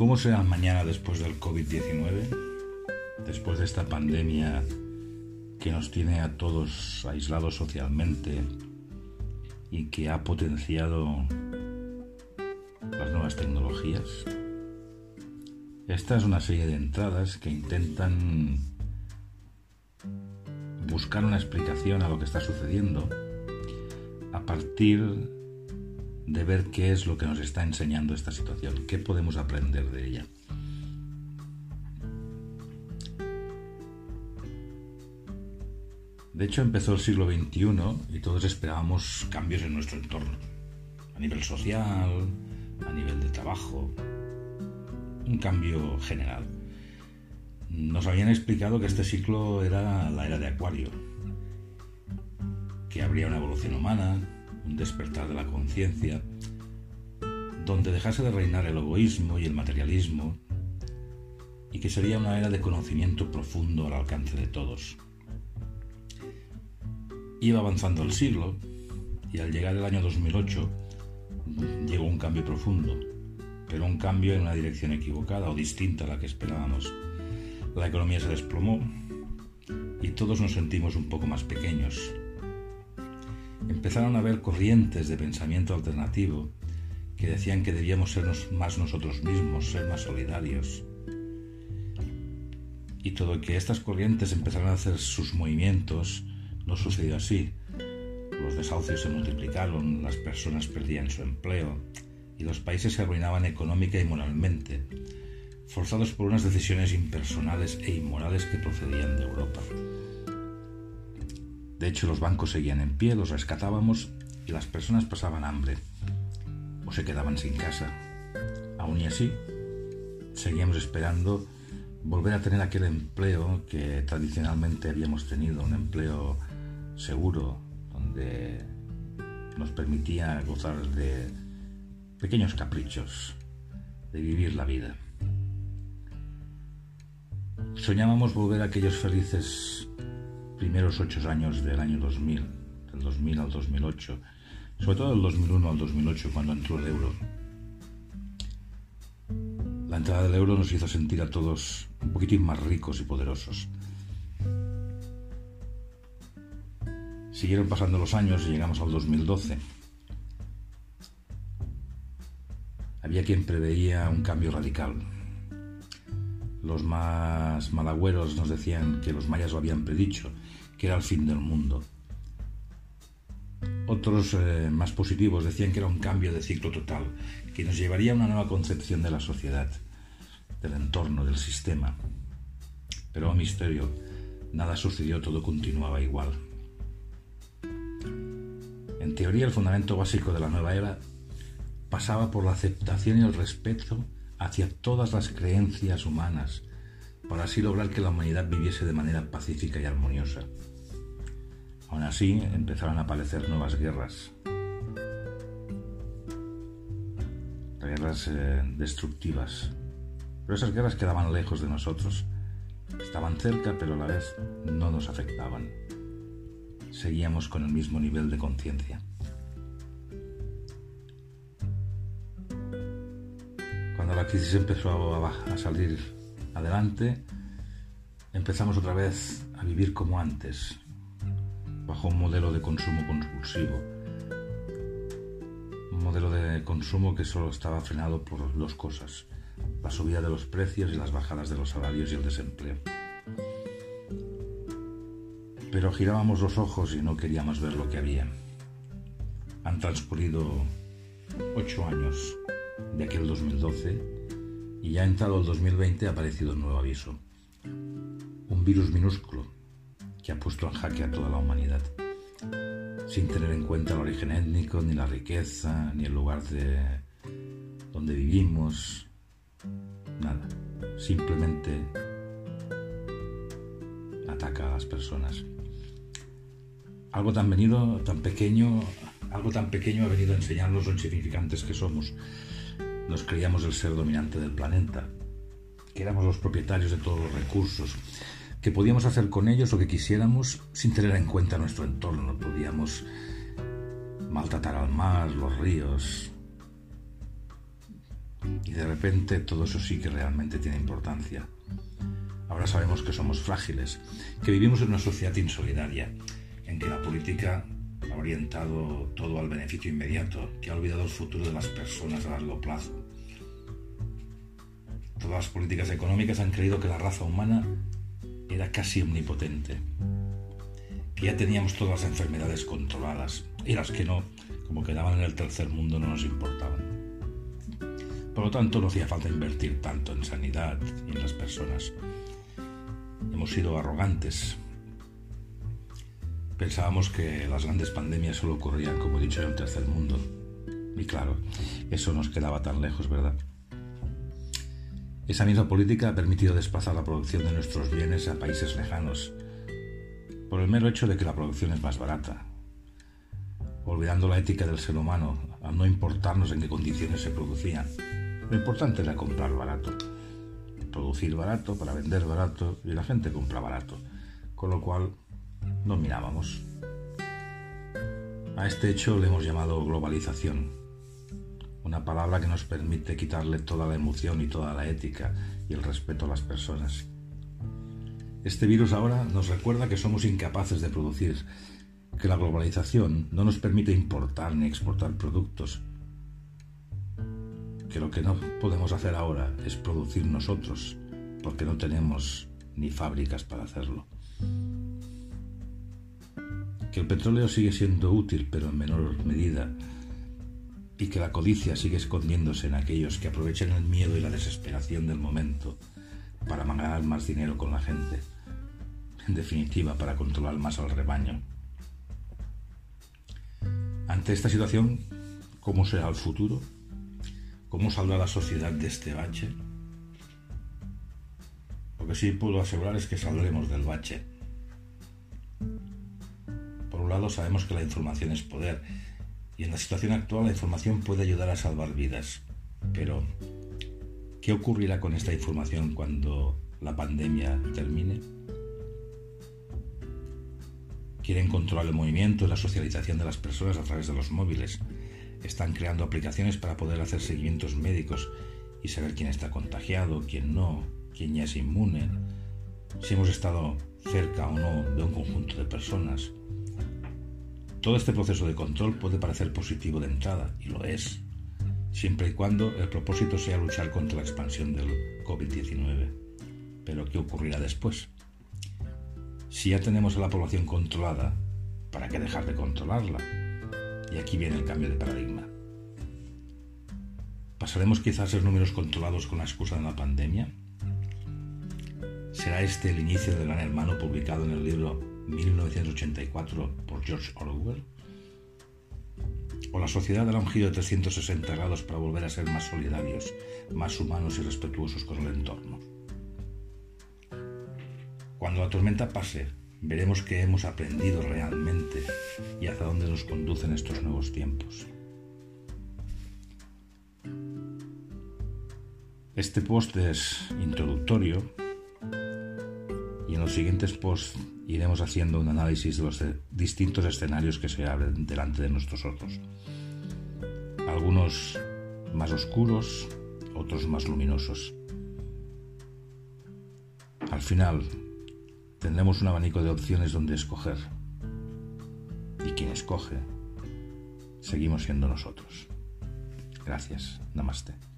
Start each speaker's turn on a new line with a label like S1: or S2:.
S1: ¿Cómo será mañana después del COVID-19? Después de esta pandemia que nos tiene a todos aislados socialmente y que ha potenciado las nuevas tecnologías. Esta es una serie de entradas que intentan buscar una explicación a lo que está sucediendo a partir de ver qué es lo que nos está enseñando esta situación, qué podemos aprender de ella. De hecho, empezó el siglo XXI y todos esperábamos cambios en nuestro entorno, a nivel social, a nivel de trabajo, un cambio general. Nos habían explicado que este ciclo era la era de Acuario, que habría una evolución humana, un despertar de la conciencia, donde dejase de reinar el egoísmo y el materialismo, y que sería una era de conocimiento profundo al alcance de todos. Iba avanzando el siglo, y al llegar el año 2008 llegó un cambio profundo, pero un cambio en una dirección equivocada o distinta a la que esperábamos. La economía se desplomó y todos nos sentimos un poco más pequeños, empezaron a haber corrientes de pensamiento alternativo que decían que debíamos ser más nosotros mismos, ser más solidarios. Y todo que estas corrientes empezaron a hacer sus movimientos no sucedió así. Los desahucios se multiplicaron, las personas perdían su empleo y los países se arruinaban económica y moralmente, forzados por unas decisiones impersonales e inmorales que procedían de Europa. De hecho, los bancos seguían en pie, los rescatábamos y las personas pasaban hambre o se quedaban sin casa. Aún y así, seguíamos esperando volver a tener aquel empleo que tradicionalmente habíamos tenido, un empleo seguro, donde nos permitía gozar de pequeños caprichos, de vivir la vida. Soñábamos volver a aquellos felices primeros ocho años del año 2000, del 2000 al 2008, sobre todo del 2001 al 2008 cuando entró el euro. La entrada del euro nos hizo sentir a todos un poquitín más ricos y poderosos. Siguieron pasando los años y llegamos al 2012. Había quien preveía un cambio radical. Los más malagüeros nos decían que los mayas lo habían predicho que era el fin del mundo. Otros eh, más positivos decían que era un cambio de ciclo total, que nos llevaría a una nueva concepción de la sociedad, del entorno, del sistema. Pero, oh misterio, nada sucedió, todo continuaba igual. En teoría, el fundamento básico de la nueva era pasaba por la aceptación y el respeto hacia todas las creencias humanas, para así lograr que la humanidad viviese de manera pacífica y armoniosa. Aún así, empezaron a aparecer nuevas guerras. Guerras eh, destructivas. Pero esas guerras quedaban lejos de nosotros. Estaban cerca, pero a la vez no nos afectaban. Seguíamos con el mismo nivel de conciencia. Cuando la crisis empezó a, a salir adelante, empezamos otra vez a vivir como antes, bajo un modelo de consumo compulsivo. Un modelo de consumo que solo estaba frenado por dos cosas, la subida de los precios y las bajadas de los salarios y el desempleo. Pero girábamos los ojos y no queríamos ver lo que había. Han transcurrido ocho años de aquel 2012 y ya entrado el 2020 ha aparecido un nuevo aviso. Un virus minúsculo que ha puesto en jaque a toda la humanidad, sin tener en cuenta el origen étnico, ni la riqueza, ni el lugar de donde vivimos, nada. Simplemente ataca a las personas. Algo tan venido, tan pequeño, algo tan pequeño ha venido a enseñarnos lo insignificantes que somos. Nos creíamos el ser dominante del planeta, que éramos los propietarios de todos los recursos, que podíamos hacer con ellos lo que quisiéramos sin tener en cuenta nuestro entorno. Podíamos maltratar al mar, los ríos, Y de repente todo eso sí que realmente tiene importancia. Ahora sabemos que somos frágiles, que vivimos en una sociedad insolidaria, en que la política ha orientado todo al beneficio inmediato, que ha olvidado el futuro de las personas a largo plazo. Todas las políticas económicas han creído que la raza humana era casi omnipotente, que ya teníamos todas las enfermedades controladas y las que no, como quedaban en el tercer mundo, no nos importaban. Por lo tanto, no hacía falta invertir tanto en sanidad y en las personas. Hemos sido arrogantes. Pensábamos que las grandes pandemias solo ocurrían, como he dicho, en el tercer mundo. Y claro, eso nos quedaba tan lejos, ¿verdad? Esa misma política ha permitido desplazar la producción de nuestros bienes a países lejanos, por el mero hecho de que la producción es más barata, olvidando la ética del ser humano al no importarnos en qué condiciones se producían. Lo importante era comprar barato, producir barato para vender barato y la gente compra barato, con lo cual no mirábamos. A este hecho le hemos llamado globalización una palabra que nos permite quitarle toda la emoción y toda la ética y el respeto a las personas. Este virus ahora nos recuerda que somos incapaces de producir, que la globalización no nos permite importar ni exportar productos, que lo que no podemos hacer ahora es producir nosotros, porque no tenemos ni fábricas para hacerlo. Que el petróleo sigue siendo útil, pero en menor medida, y que la codicia sigue escondiéndose en aquellos que aprovechan el miedo y la desesperación del momento para ganar más dinero con la gente, en definitiva para controlar más al rebaño. Ante esta situación, ¿cómo será el futuro? ¿Cómo saldrá la sociedad de este bache? Lo que sí puedo asegurar es que saldremos del bache. Por un lado, sabemos que la información es poder y en la situación actual la información puede ayudar a salvar vidas. Pero, ¿qué ocurrirá con esta información cuando la pandemia termine? Quieren controlar el movimiento y la socialización de las personas a través de los móviles. Están creando aplicaciones para poder hacer seguimientos médicos y saber quién está contagiado, quién no, quién ya es inmune, si hemos estado cerca o no de un conjunto de personas. Todo este proceso de control puede parecer positivo de entrada, y lo es, siempre y cuando el propósito sea luchar contra la expansión del COVID-19. Pero ¿qué ocurrirá después? Si ya tenemos a la población controlada, ¿para qué dejar de controlarla? Y aquí viene el cambio de paradigma. ¿Pasaremos quizás a ser números controlados con la excusa de la pandemia? ¿Será este el inicio del gran hermano publicado en el libro 1984 por George Orwell? ¿O la sociedad dará un giro de 360 grados para volver a ser más solidarios, más humanos y respetuosos con el entorno? Cuando la tormenta pase, veremos qué hemos aprendido realmente y hacia dónde nos conducen estos nuevos tiempos. Este post es introductorio y en los siguientes posts iremos haciendo un análisis de los distintos escenarios que se abren delante de nuestros ojos. Algunos más oscuros, otros más luminosos. Al final, tendremos un abanico de opciones donde escoger. Y quien escoge, seguimos siendo nosotros. Gracias. Namaste.